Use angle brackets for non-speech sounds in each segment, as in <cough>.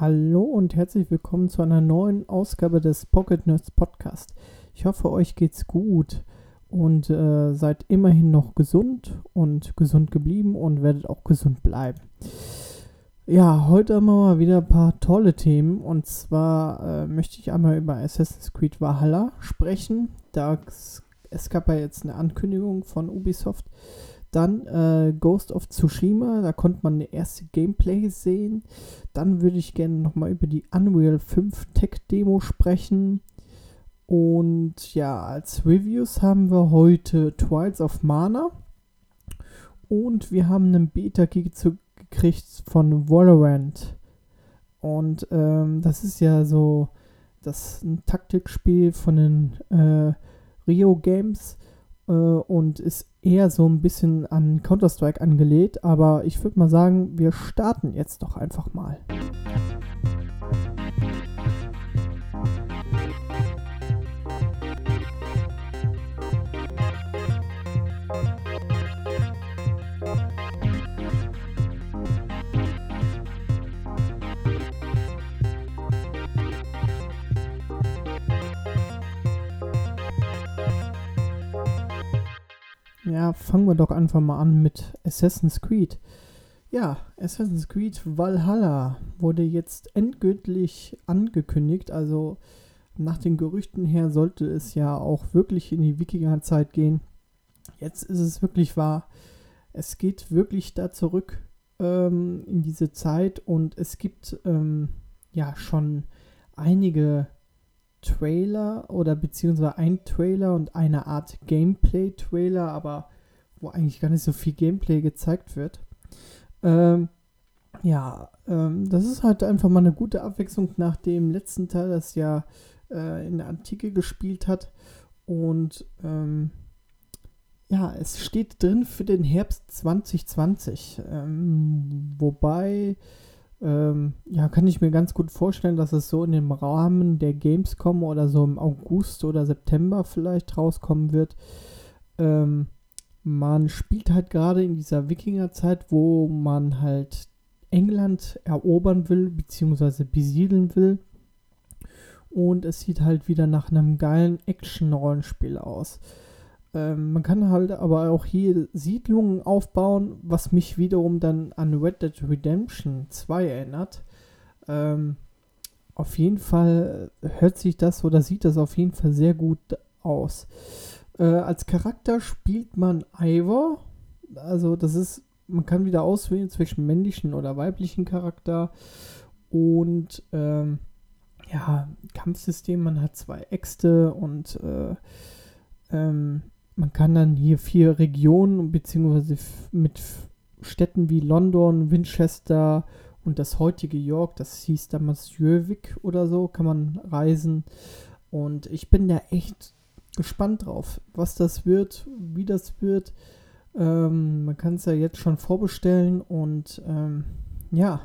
Hallo und herzlich willkommen zu einer neuen Ausgabe des Pocket Nerds Podcast. Ich hoffe, euch geht's gut und äh, seid immerhin noch gesund und gesund geblieben und werdet auch gesund bleiben. Ja, heute haben wir mal wieder ein paar tolle Themen und zwar äh, möchte ich einmal über Assassin's Creed Valhalla sprechen. Da es gab ja jetzt eine Ankündigung von Ubisoft. Dann äh, Ghost of Tsushima, da konnte man eine erste Gameplay sehen. Dann würde ich gerne nochmal über die Unreal 5 Tech Demo sprechen. Und ja, als Reviews haben wir heute Trials of Mana. Und wir haben einen Beta-Key gekriegt von Valorant. Und ähm, das ist ja so das ein Taktikspiel von den äh, Rio Games äh, und ist eher so ein bisschen an Counter-Strike angelehnt. Aber ich würde mal sagen, wir starten jetzt doch einfach mal. Ja, fangen wir doch einfach mal an mit Assassin's Creed. Ja, Assassin's Creed Valhalla wurde jetzt endgültig angekündigt. Also nach den Gerüchten her sollte es ja auch wirklich in die Wikingerzeit gehen. Jetzt ist es wirklich wahr. Es geht wirklich da zurück ähm, in diese Zeit und es gibt ähm, ja schon einige Trailer oder beziehungsweise ein Trailer und eine Art Gameplay-Trailer, aber wo eigentlich gar nicht so viel Gameplay gezeigt wird. Ähm, ja, ähm, das ist halt einfach mal eine gute Abwechslung nach dem letzten Teil, das ja äh, in der Antike gespielt hat. Und ähm, ja, es steht drin für den Herbst 2020. Ähm, wobei ähm, ja, kann ich mir ganz gut vorstellen, dass es so in dem Rahmen der Gamescom oder so im August oder September vielleicht rauskommen wird. Ähm, man spielt halt gerade in dieser Wikingerzeit, wo man halt England erobern will, beziehungsweise besiedeln will. Und es sieht halt wieder nach einem geilen Action-Rollenspiel aus. Ähm, man kann halt aber auch hier Siedlungen aufbauen, was mich wiederum dann an Red Dead Redemption 2 erinnert. Ähm, auf jeden Fall hört sich das oder sieht das auf jeden Fall sehr gut aus. Äh, als Charakter spielt man Ivor. Also das ist, man kann wieder auswählen zwischen männlichen oder weiblichen Charakter. Und ähm, ja, Kampfsystem, man hat zwei Äxte und äh, ähm, man kann dann hier vier Regionen beziehungsweise mit Städten wie London, Winchester und das heutige York, das hieß damals Jövik oder so, kann man reisen. Und ich bin da echt gespannt drauf, was das wird, wie das wird. Ähm, man kann es ja jetzt schon vorbestellen und ähm, ja,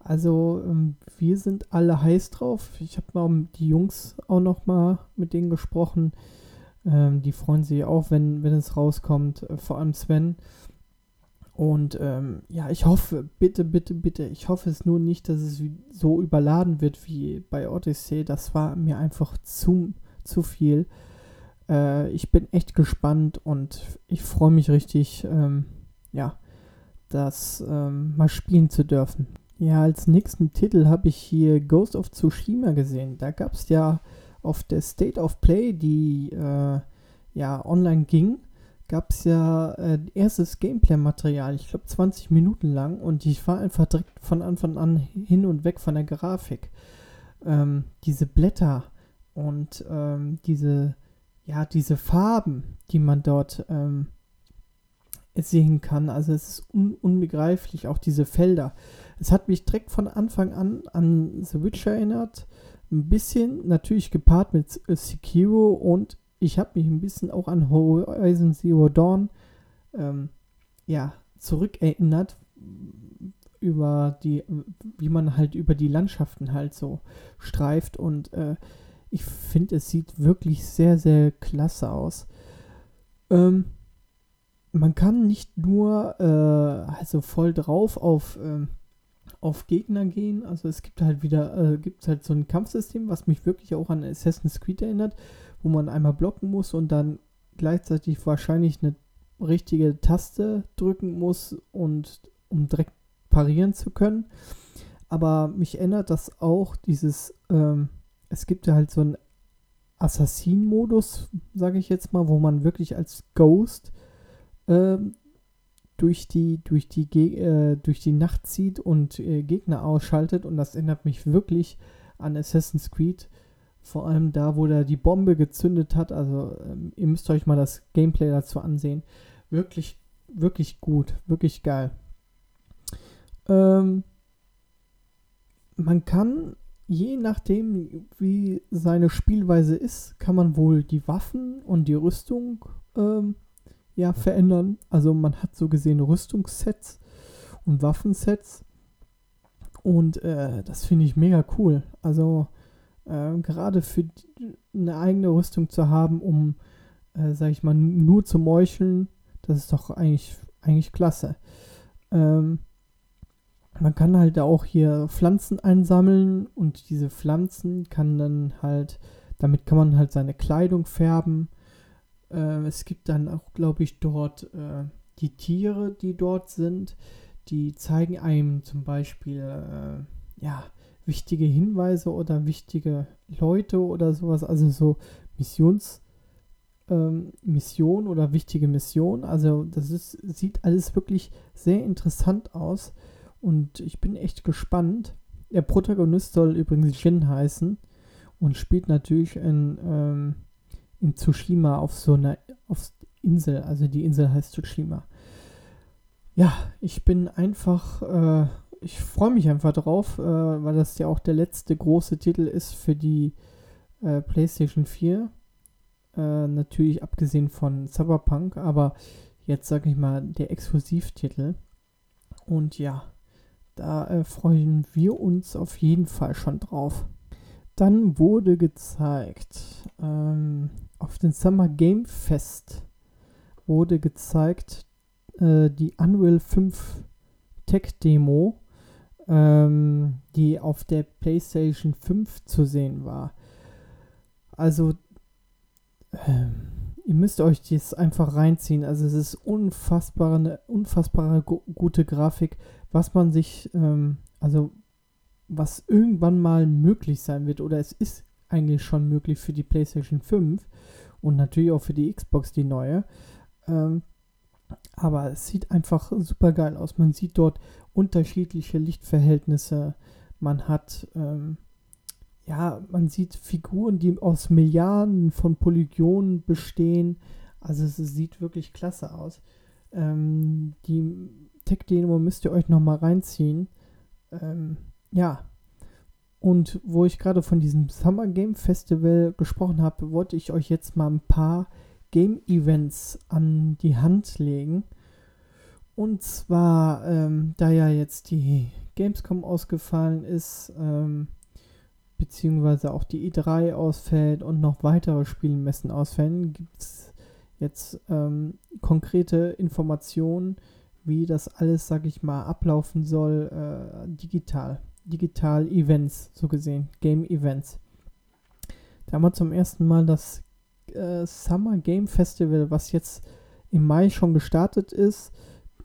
also ähm, wir sind alle heiß drauf. Ich habe mal die Jungs auch noch mal mit denen gesprochen. Ähm, die freuen sich auch, wenn, wenn es rauskommt, äh, vor allem Sven. Und ähm, ja, ich hoffe, bitte, bitte, bitte, ich hoffe es nur nicht, dass es so überladen wird wie bei Odyssey. Das war mir einfach zu, zu viel. Äh, ich bin echt gespannt und ich freue mich richtig, ähm, ja, das ähm, mal spielen zu dürfen. Ja, als nächsten Titel habe ich hier Ghost of Tsushima gesehen. Da gab es ja auf der State of Play, die äh, ja online ging, gab es ja äh, erstes Gameplay-Material, ich glaube 20 Minuten lang und ich war einfach direkt von Anfang an hin und weg von der Grafik. Ähm, diese Blätter und ähm, diese, ja, diese Farben, die man dort ähm, sehen kann, also es ist un unbegreiflich, auch diese Felder. Es hat mich direkt von Anfang an an The Witcher erinnert, ein bisschen natürlich gepaart mit Sekiro und ich habe mich ein bisschen auch an Horizon Zero Dawn ähm, ja, zurückerinnert über die, wie man halt über die Landschaften halt so streift und äh, ich finde, es sieht wirklich sehr, sehr klasse aus. Ähm, man kann nicht nur äh, also voll drauf auf, ähm, auf Gegner gehen. Also es gibt halt wieder, äh, gibt halt so ein Kampfsystem, was mich wirklich auch an Assassin's Creed erinnert, wo man einmal blocken muss und dann gleichzeitig wahrscheinlich eine richtige Taste drücken muss und um direkt parieren zu können. Aber mich erinnert das auch dieses, ähm, es gibt ja halt so einen Assassin-Modus, sage ich jetzt mal, wo man wirklich als Ghost ähm, durch die, durch die, äh, durch die Nacht zieht und äh, Gegner ausschaltet. Und das erinnert mich wirklich an Assassin's Creed. Vor allem da, wo er die Bombe gezündet hat. Also ähm, ihr müsst euch mal das Gameplay dazu ansehen. Wirklich, wirklich gut, wirklich geil. Ähm, man kann, je nachdem, wie seine Spielweise ist, kann man wohl die Waffen und die Rüstung ähm, ja, verändern. Also man hat so gesehen Rüstungssets und Waffensets. Und äh, das finde ich mega cool. Also äh, gerade für eine eigene Rüstung zu haben, um, äh, sag ich mal, nur zu meucheln, das ist doch eigentlich, eigentlich klasse. Ähm, man kann halt auch hier Pflanzen einsammeln und diese Pflanzen kann dann halt, damit kann man halt seine Kleidung färben äh, es gibt dann auch, glaube ich, dort äh, die Tiere, die dort sind. Die zeigen einem zum Beispiel, äh, ja, wichtige Hinweise oder wichtige Leute oder sowas. Also so Missions, ähm, Mission oder wichtige Mission. Also das ist, sieht alles wirklich sehr interessant aus. Und ich bin echt gespannt. Der Protagonist soll übrigens Jin heißen und spielt natürlich in ähm, in Tsushima auf so einer auf Insel. Also die Insel heißt Tsushima. Ja, ich bin einfach, äh, ich freue mich einfach drauf, äh, weil das ja auch der letzte große Titel ist für die äh, PlayStation 4. Äh, natürlich abgesehen von Cyberpunk, aber jetzt sage ich mal der Exklusivtitel. Und ja, da äh, freuen wir uns auf jeden Fall schon drauf. Dann wurde gezeigt ähm, auf dem Summer Game Fest wurde gezeigt äh, die Unreal 5 Tech Demo, ähm, die auf der PlayStation 5 zu sehen war. Also, äh, ihr müsst euch das einfach reinziehen. Also, es ist unfassbare, eine unfassbare gute Grafik, was man sich, ähm, also, was irgendwann mal möglich sein wird, oder es ist eigentlich schon möglich für die PlayStation 5 und natürlich auch für die Xbox die neue. Ähm, aber es sieht einfach super geil aus. Man sieht dort unterschiedliche Lichtverhältnisse. Man hat, ähm, ja, man sieht Figuren, die aus Milliarden von Polygonen bestehen. Also es sieht wirklich klasse aus. Ähm, die Tech-Demo müsst ihr euch nochmal reinziehen. Ähm, ja, und wo ich gerade von diesem Summer Game Festival gesprochen habe, wollte ich euch jetzt mal ein paar Game Events an die Hand legen. Und zwar, ähm, da ja jetzt die Gamescom ausgefallen ist, ähm, beziehungsweise auch die E3 ausfällt und noch weitere Spielmessen ausfällen, gibt es jetzt ähm, konkrete Informationen, wie das alles, sag ich mal, ablaufen soll, äh, digital. Digital-Events, so gesehen, Game-Events. Da haben wir zum ersten Mal das äh, Summer Game Festival, was jetzt im Mai schon gestartet ist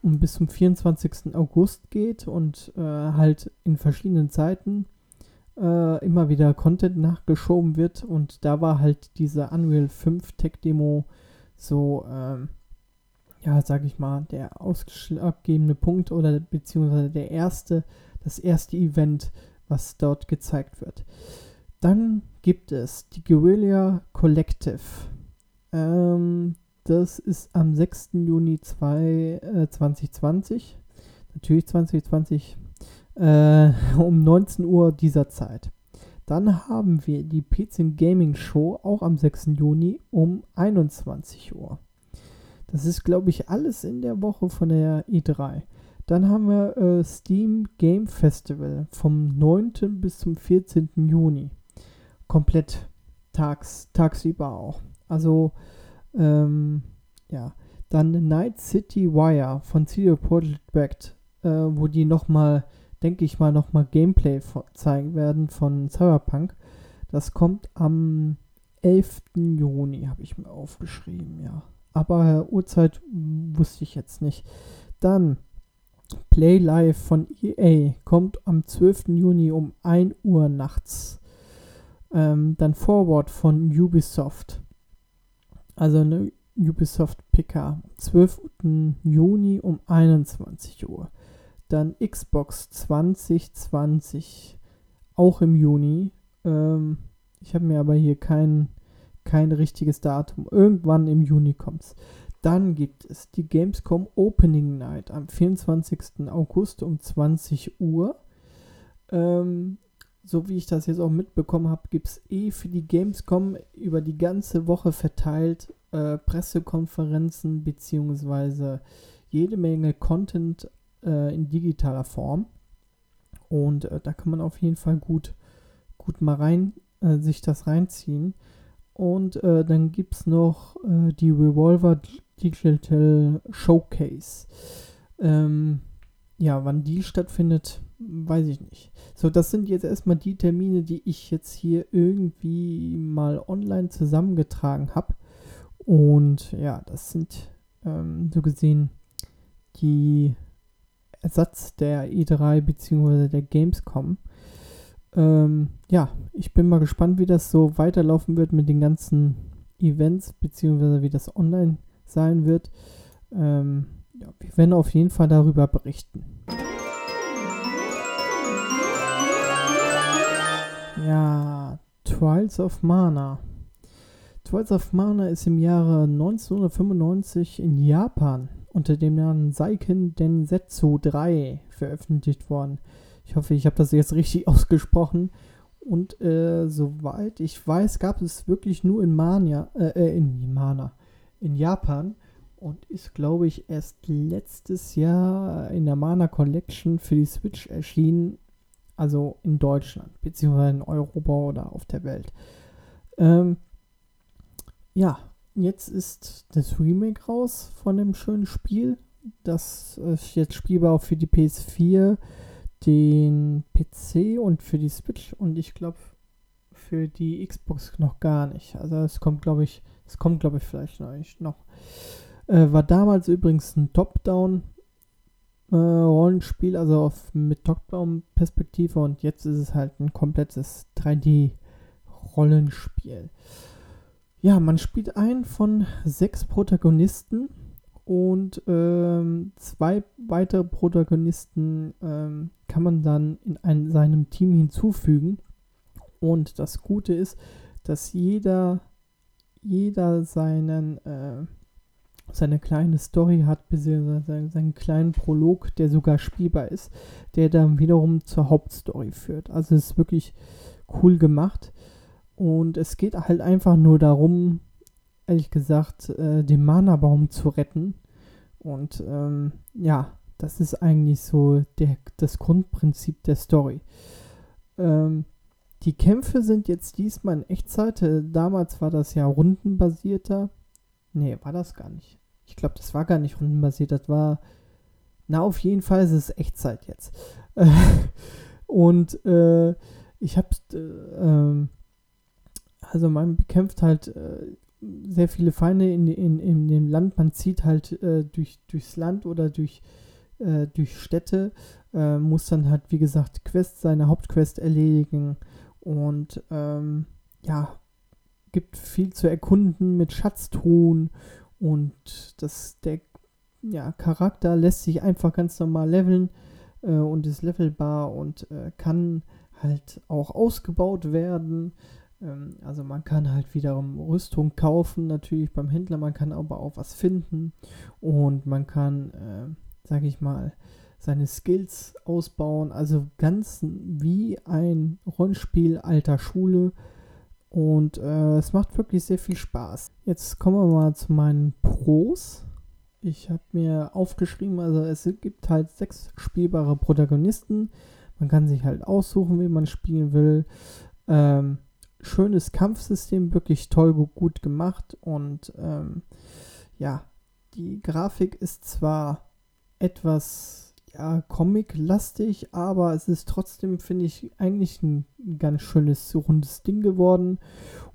und bis zum 24. August geht und äh, halt in verschiedenen Zeiten äh, immer wieder Content nachgeschoben wird. Und da war halt diese Unreal 5 Tech Demo so, ähm, ja, sag ich mal, der ausschlaggebende Punkt oder beziehungsweise der erste das erste Event, was dort gezeigt wird. Dann gibt es die Guerilla Collective. Ähm, das ist am 6. Juni 2, äh, 2020. Natürlich 2020 äh, <laughs> um 19 Uhr dieser Zeit. Dann haben wir die PC Gaming Show auch am 6. Juni um 21 Uhr. Das ist, glaube ich, alles in der Woche von der E3. Dann haben wir äh, Steam Game Festival vom 9. bis zum 14. Juni. Komplett tags, tagsüber auch. Also, ähm, ja. Dann Night City Wire von CD Projekt Backed, äh, wo die nochmal denke ich mal, nochmal Gameplay zeigen werden von Cyberpunk. Das kommt am 11. Juni, habe ich mir aufgeschrieben, ja. Aber Uhrzeit wusste ich jetzt nicht. Dann Play Live von EA kommt am 12. Juni um 1 Uhr nachts. Ähm, dann Forward von Ubisoft. Also eine Ubisoft PK. 12. Juni um 21 Uhr. Dann Xbox 2020. Auch im Juni. Ähm, ich habe mir aber hier kein, kein richtiges Datum. Irgendwann im Juni kommt es. Dann gibt es die Gamescom Opening Night am 24. August um 20 Uhr. Ähm, so wie ich das jetzt auch mitbekommen habe, gibt es eh für die Gamescom über die ganze Woche verteilt äh, Pressekonferenzen bzw. jede Menge Content äh, in digitaler Form. Und äh, da kann man auf jeden Fall gut, gut mal rein, äh, sich das reinziehen. Und äh, dann gibt es noch äh, die Revolver Digital Showcase. Ähm, ja, wann die stattfindet, weiß ich nicht. So, das sind jetzt erstmal die Termine, die ich jetzt hier irgendwie mal online zusammengetragen habe. Und ja, das sind ähm, so gesehen die Ersatz der E3 bzw. der Gamescom. Ähm, ja, ich bin mal gespannt, wie das so weiterlaufen wird mit den ganzen Events, beziehungsweise wie das online sein wird. Ähm, ja, wir werden auf jeden Fall darüber berichten. Ja, Trials of Mana. Trials of Mana ist im Jahre 1995 in Japan unter dem Namen Seiken Densetsu 3 veröffentlicht worden. Ich hoffe, ich habe das jetzt richtig <laughs> ausgesprochen. Und äh, soweit ich weiß, gab es wirklich nur in Mania, äh, äh, in Mana, in Japan und ist, glaube ich, erst letztes Jahr in der Mana Collection für die Switch erschienen, also in Deutschland, beziehungsweise in Europa oder auf der Welt. Ähm, ja, jetzt ist das Remake raus von dem schönen Spiel. Das ist jetzt spielbar für die PS4 den PC und für die Switch und ich glaube für die Xbox noch gar nicht. Also es kommt, glaube ich, es kommt, glaube ich, vielleicht noch. Äh, war damals übrigens ein Top-Down äh, Rollenspiel, also auf, mit Top-Down-Perspektive und jetzt ist es halt ein komplettes 3D-Rollenspiel. Ja, man spielt einen von sechs Protagonisten und ähm, zwei weitere Protagonisten ähm, kann man dann in ein, seinem Team hinzufügen. Und das Gute ist, dass jeder, jeder seinen, äh, seine kleine Story hat, beziehungsweise seinen kleinen Prolog, der sogar spielbar ist, der dann wiederum zur Hauptstory führt. Also es ist wirklich cool gemacht. Und es geht halt einfach nur darum, ehrlich gesagt, äh, den Mana-Baum zu retten. Und ähm, ja, das ist eigentlich so der, das Grundprinzip der Story. Ähm, die Kämpfe sind jetzt diesmal in Echtzeit. Äh, damals war das ja rundenbasierter. Nee, war das gar nicht. Ich glaube, das war gar nicht rundenbasiert. Das war. Na, auf jeden Fall ist es Echtzeit jetzt. <laughs> und äh, ich habe. Äh, ähm, also man bekämpft halt äh, sehr viele Feinde in, in, in dem Land. Man zieht halt äh, durch, durchs Land oder durch, äh, durch Städte, muss dann halt, wie gesagt, Quest, seine Hauptquest erledigen und ähm, ja, gibt viel zu erkunden mit Schatztruhen und das, der ja, Charakter lässt sich einfach ganz normal leveln äh, und ist levelbar und äh, kann halt auch ausgebaut werden. Ähm, also man kann halt wiederum Rüstung kaufen, natürlich beim Händler, man kann aber auch was finden und man kann, äh, sage ich mal, seine Skills ausbauen. Also ganz wie ein Rollenspiel alter Schule. Und äh, es macht wirklich sehr viel Spaß. Jetzt kommen wir mal zu meinen Pros. Ich habe mir aufgeschrieben, also es gibt halt sechs spielbare Protagonisten. Man kann sich halt aussuchen, wie man spielen will. Ähm, schönes Kampfsystem, wirklich toll gut gemacht und ähm, ja, die Grafik ist zwar etwas ja, Comic-lastig, aber es ist trotzdem, finde ich, eigentlich ein ganz schönes, rundes Ding geworden.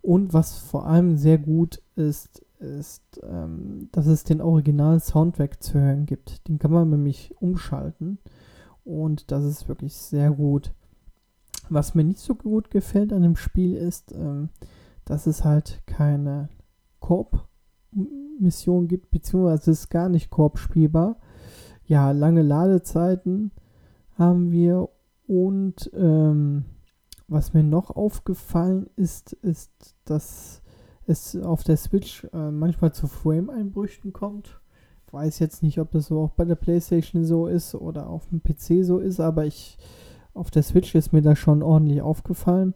Und was vor allem sehr gut ist, ist, ähm, dass es den Original-Soundtrack zu hören gibt. Den kann man nämlich umschalten. Und das ist wirklich sehr gut. Was mir nicht so gut gefällt an dem Spiel ist, ähm, dass es halt keine Koop-Mission gibt, beziehungsweise es ist gar nicht Koop spielbar. Ja, lange Ladezeiten haben wir und ähm, was mir noch aufgefallen ist, ist, dass es auf der Switch äh, manchmal zu Frame-Einbrüchen kommt. Ich weiß jetzt nicht, ob das so auch bei der PlayStation so ist oder auf dem PC so ist, aber ich auf der Switch ist mir das schon ordentlich aufgefallen.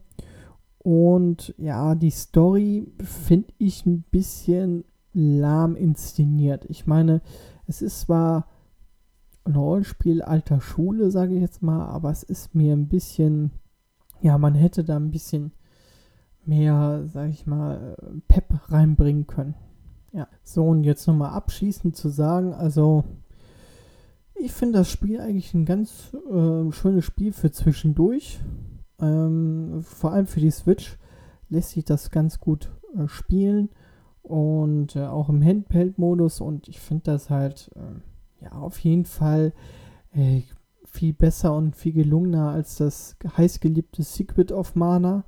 Und ja, die Story finde ich ein bisschen lahm inszeniert. Ich meine, es ist zwar ein Rollenspiel alter Schule, sage ich jetzt mal, aber es ist mir ein bisschen, ja, man hätte da ein bisschen mehr, sage ich mal, Pep reinbringen können. Ja, so und jetzt nochmal abschließend zu sagen, also ich finde das Spiel eigentlich ein ganz äh, schönes Spiel für zwischendurch. Ähm, vor allem für die Switch lässt sich das ganz gut äh, spielen und äh, auch im Handheld-Modus und ich finde das halt äh, ja auf jeden Fall äh, viel besser und viel gelungener als das heißgeliebte Secret of Mana.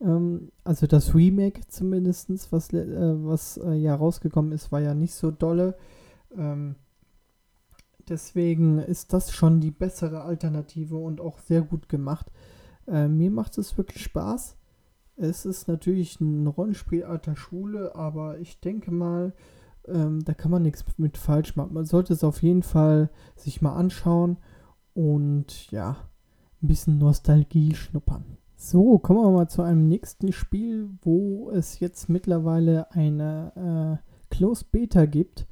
Ähm, also das Remake zumindest, was, äh, was äh, ja rausgekommen ist, war ja nicht so dolle. Ähm, deswegen ist das schon die bessere Alternative und auch sehr gut gemacht. Äh, mir macht es wirklich Spaß. Es ist natürlich ein Rollenspiel alter Schule, aber ich denke mal, ähm, da kann man nichts mit falsch machen. Man sollte es auf jeden Fall sich mal anschauen und ja, ein bisschen Nostalgie schnuppern. So, kommen wir mal zu einem nächsten Spiel, wo es jetzt mittlerweile eine äh, Closed Beta gibt.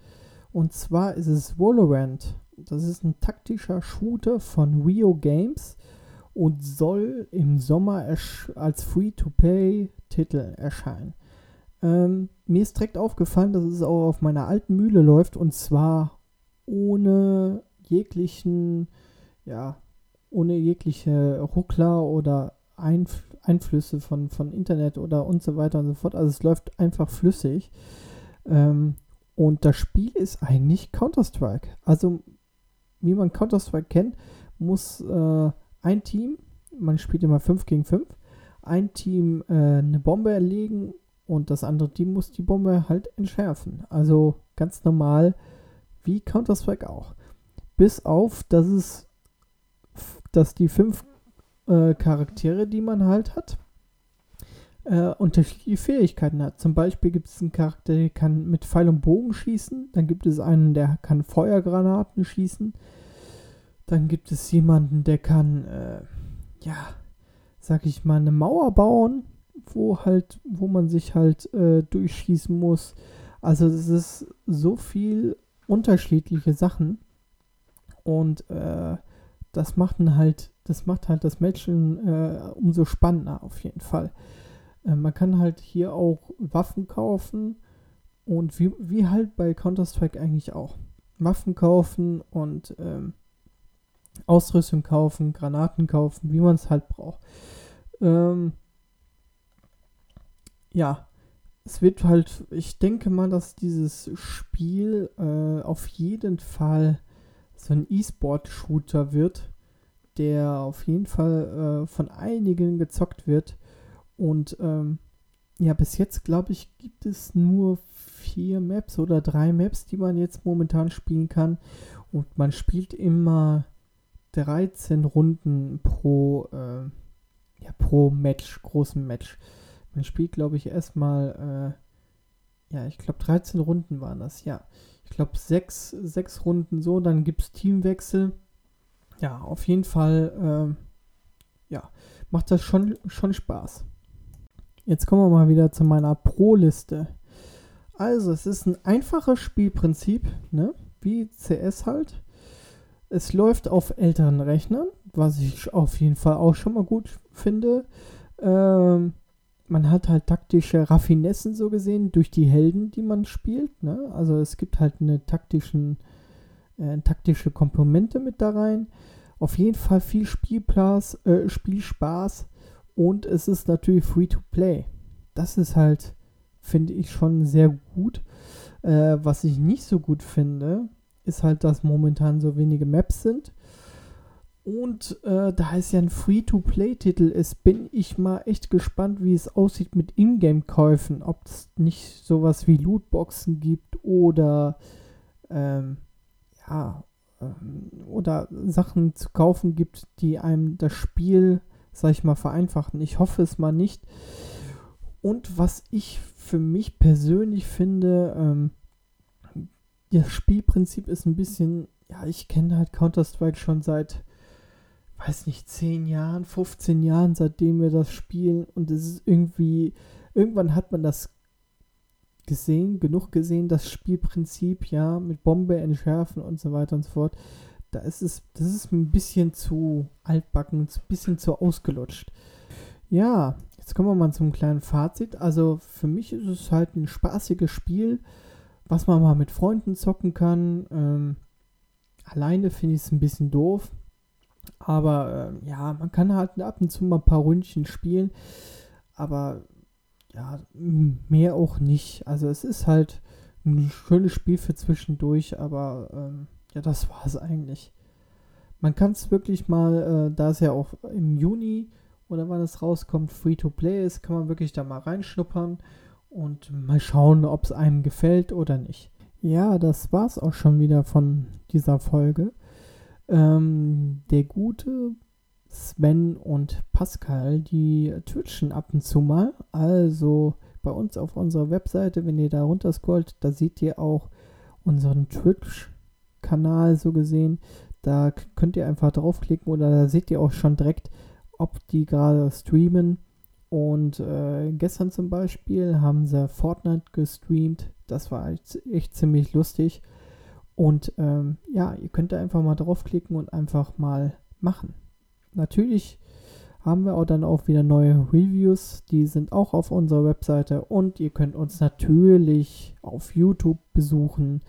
Und zwar ist es Valorant. Das ist ein taktischer Shooter von Rio Games und soll im Sommer als Free-to-Play-Titel erscheinen. Ähm, mir ist direkt aufgefallen, dass es auch auf meiner alten Mühle läuft und zwar ohne jeglichen, ja, ohne jegliche Ruckler oder Einf Einflüsse von, von Internet oder und so weiter und so fort. Also es läuft einfach flüssig. Ähm, und das Spiel ist eigentlich Counter-Strike. Also, wie man Counter-Strike kennt, muss äh, ein Team, man spielt immer 5 gegen 5, ein Team äh, eine Bombe erlegen und das andere Team muss die Bombe halt entschärfen. Also ganz normal wie Counter-Strike auch. Bis auf, dass es, dass die fünf äh, Charaktere, die man halt hat, äh, unterschiedliche Fähigkeiten hat. Zum Beispiel gibt es einen Charakter, der kann mit Pfeil und Bogen schießen. Dann gibt es einen, der kann Feuergranaten schießen. Dann gibt es jemanden, der kann, äh, ja, sag ich mal, eine Mauer bauen, wo halt, wo man sich halt äh, durchschießen muss. Also es ist so viel unterschiedliche Sachen und äh, das macht halt, das macht halt das Matchen äh, umso spannender auf jeden Fall. Äh, man kann halt hier auch Waffen kaufen und wie, wie halt bei Counter-Strike eigentlich auch. Waffen kaufen und ähm, Ausrüstung kaufen, Granaten kaufen, wie man es halt braucht. Ähm, ja, es wird halt, ich denke mal, dass dieses Spiel äh, auf jeden Fall so ein E-Sport-Shooter wird, der auf jeden Fall äh, von einigen gezockt wird. Und ähm, ja, bis jetzt glaube ich, gibt es nur vier Maps oder drei Maps, die man jetzt momentan spielen kann. Und man spielt immer 13 Runden pro, äh, ja, pro Match, großen Match. Man spielt, glaube ich, erstmal, äh, ja, ich glaube 13 Runden waren das, ja. Ich glaube sechs, sechs Runden so, dann gibt es Teamwechsel. Ja, auf jeden Fall, äh, ja, macht das schon, schon Spaß. Jetzt kommen wir mal wieder zu meiner Pro-Liste. Also, es ist ein einfaches Spielprinzip, ne? wie CS halt. Es läuft auf älteren Rechnern, was ich auf jeden Fall auch schon mal gut finde. Ähm, man hat halt taktische Raffinessen so gesehen durch die Helden, die man spielt. Ne? Also es gibt halt eine taktischen, äh, taktische Komponente mit da rein. Auf jeden Fall viel Spielplas, äh, Spielspaß und es ist natürlich free to play. Das ist halt, finde ich, schon sehr gut. Äh, was ich nicht so gut finde, ist halt, dass momentan so wenige Maps sind. Und äh, da es ja ein Free-to-Play-Titel ist, bin ich mal echt gespannt, wie es aussieht mit Ingame-Käufen. Ob es nicht sowas wie Lootboxen gibt oder ähm, ja, ähm, oder Sachen zu kaufen gibt, die einem das Spiel, sag ich mal, vereinfachen. Ich hoffe es mal nicht. Und was ich für mich persönlich finde, ähm, das Spielprinzip ist ein bisschen, ja, ich kenne halt Counter-Strike schon seit, weiß nicht, 10 Jahren, 15 Jahren, seitdem wir das spielen. Und es ist irgendwie, irgendwann hat man das gesehen, genug gesehen, das Spielprinzip, ja, mit Bombe entschärfen und so weiter und so fort. Da ist es, das ist ein bisschen zu altbacken, ein bisschen zu ausgelutscht. Ja, jetzt kommen wir mal zum kleinen Fazit. Also für mich ist es halt ein spaßiges Spiel, was man mal mit Freunden zocken kann. Ähm, alleine finde ich es ein bisschen doof. Aber äh, ja, man kann halt ab und zu mal ein paar Ründchen spielen. Aber ja, mehr auch nicht. Also es ist halt ein schönes Spiel für zwischendurch, aber ähm, ja, das war es eigentlich. Man kann es wirklich mal, äh, da es ja auch im Juni oder wann es rauskommt, free to play ist, kann man wirklich da mal reinschnuppern und mal schauen, ob es einem gefällt oder nicht. Ja, das war es auch schon wieder von dieser Folge. Ähm, der gute Sven und Pascal, die twitchen ab und zu mal. Also bei uns auf unserer Webseite, wenn ihr da runter scrollt, da seht ihr auch unseren Twitch-Kanal so gesehen. Da könnt ihr einfach draufklicken oder da seht ihr auch schon direkt, ob die gerade streamen. Und äh, gestern zum Beispiel haben sie Fortnite gestreamt. Das war echt ziemlich lustig. Und ähm, ja, ihr könnt da einfach mal draufklicken und einfach mal machen natürlich haben wir auch dann auch wieder neue Reviews. Die sind auch auf unserer Webseite und ihr könnt uns natürlich auf YouTube besuchen.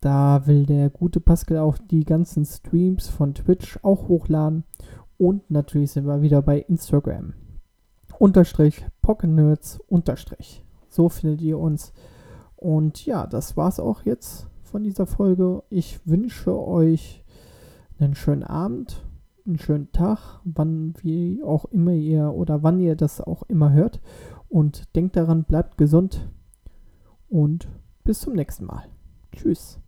Da will der gute Pascal auch die ganzen Streams von Twitch auch hochladen. Und natürlich sind wir wieder bei Instagram. Unterstrich Pocketnerds Unterstrich. So findet ihr uns. Und ja, das war's auch jetzt von dieser Folge. Ich wünsche euch einen schönen Abend einen schönen Tag, wann wie auch immer ihr oder wann ihr das auch immer hört. Und denkt daran, bleibt gesund und bis zum nächsten Mal. Tschüss.